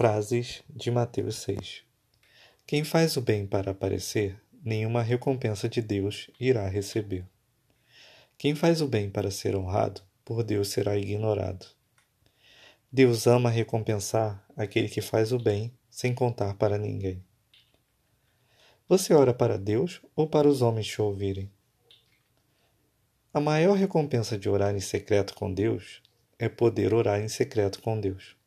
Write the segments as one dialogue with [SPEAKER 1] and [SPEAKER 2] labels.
[SPEAKER 1] Frases de Mateus 6 Quem faz o bem para aparecer, nenhuma recompensa de Deus irá receber. Quem faz o bem para ser honrado, por Deus será ignorado. Deus ama recompensar aquele que faz o bem sem contar para ninguém. Você ora para Deus ou para os homens te ouvirem? A maior recompensa de orar em secreto com Deus é poder orar em secreto com Deus.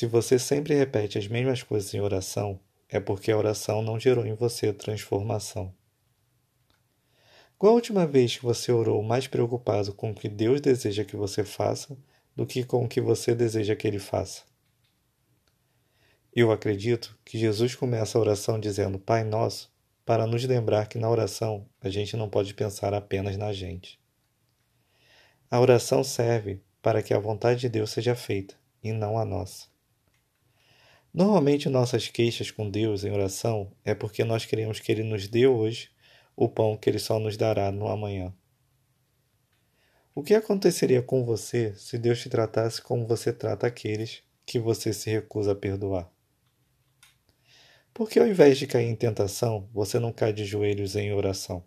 [SPEAKER 1] Se você sempre repete as mesmas coisas em oração, é porque a oração não gerou em você transformação. Qual a última vez que você orou mais preocupado com o que Deus deseja que você faça do que com o que você deseja que Ele faça? Eu acredito que Jesus começa a oração dizendo Pai Nosso para nos lembrar que na oração a gente não pode pensar apenas na gente. A oração serve para que a vontade de Deus seja feita e não a nossa. Normalmente nossas queixas com Deus em oração é porque nós queremos que Ele nos dê hoje o pão que Ele só nos dará no amanhã. O que aconteceria com você se Deus te tratasse como você trata aqueles que você se recusa a perdoar? Por que ao invés de cair em tentação, você não cai de joelhos em oração?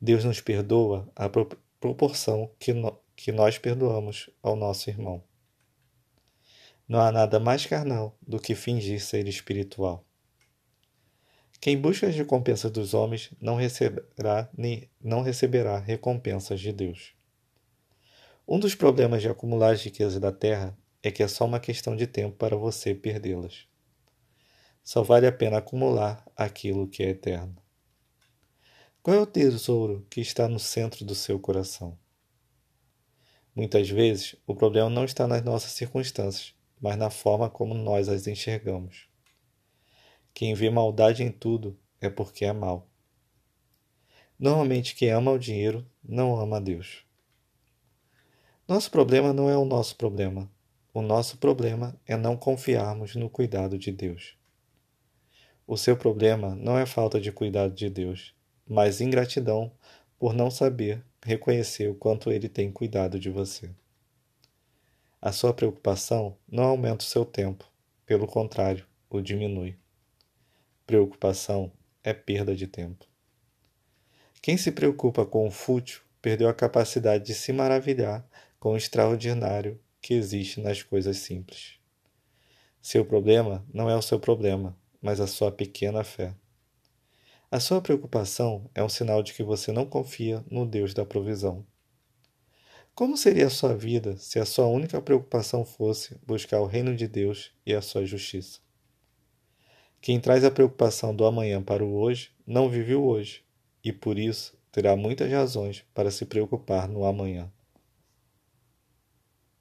[SPEAKER 1] Deus nos perdoa à proporção que, no, que nós perdoamos ao nosso irmão. Não há nada mais carnal do que fingir ser espiritual. Quem busca as recompensas dos homens não receberá, nem, não receberá recompensas de Deus. Um dos problemas de acumular as riquezas da terra é que é só uma questão de tempo para você perdê-las. Só vale a pena acumular aquilo que é eterno. Qual é o tesouro que está no centro do seu coração? Muitas vezes, o problema não está nas nossas circunstâncias, mas na forma como nós as enxergamos. Quem vê maldade em tudo é porque é mal. Normalmente, quem ama o dinheiro não ama a Deus. Nosso problema não é o nosso problema. O nosso problema é não confiarmos no cuidado de Deus. O seu problema não é falta de cuidado de Deus, mas ingratidão por não saber reconhecer o quanto Ele tem cuidado de você. A sua preocupação não aumenta o seu tempo, pelo contrário, o diminui. Preocupação é perda de tempo. Quem se preocupa com o fútil perdeu a capacidade de se maravilhar com o extraordinário que existe nas coisas simples. Seu problema não é o seu problema, mas a sua pequena fé. A sua preocupação é um sinal de que você não confia no Deus da provisão. Como seria a sua vida se a sua única preocupação fosse buscar o reino de Deus e a sua justiça? Quem traz a preocupação do amanhã para o hoje não vive o hoje, e por isso terá muitas razões para se preocupar no amanhã.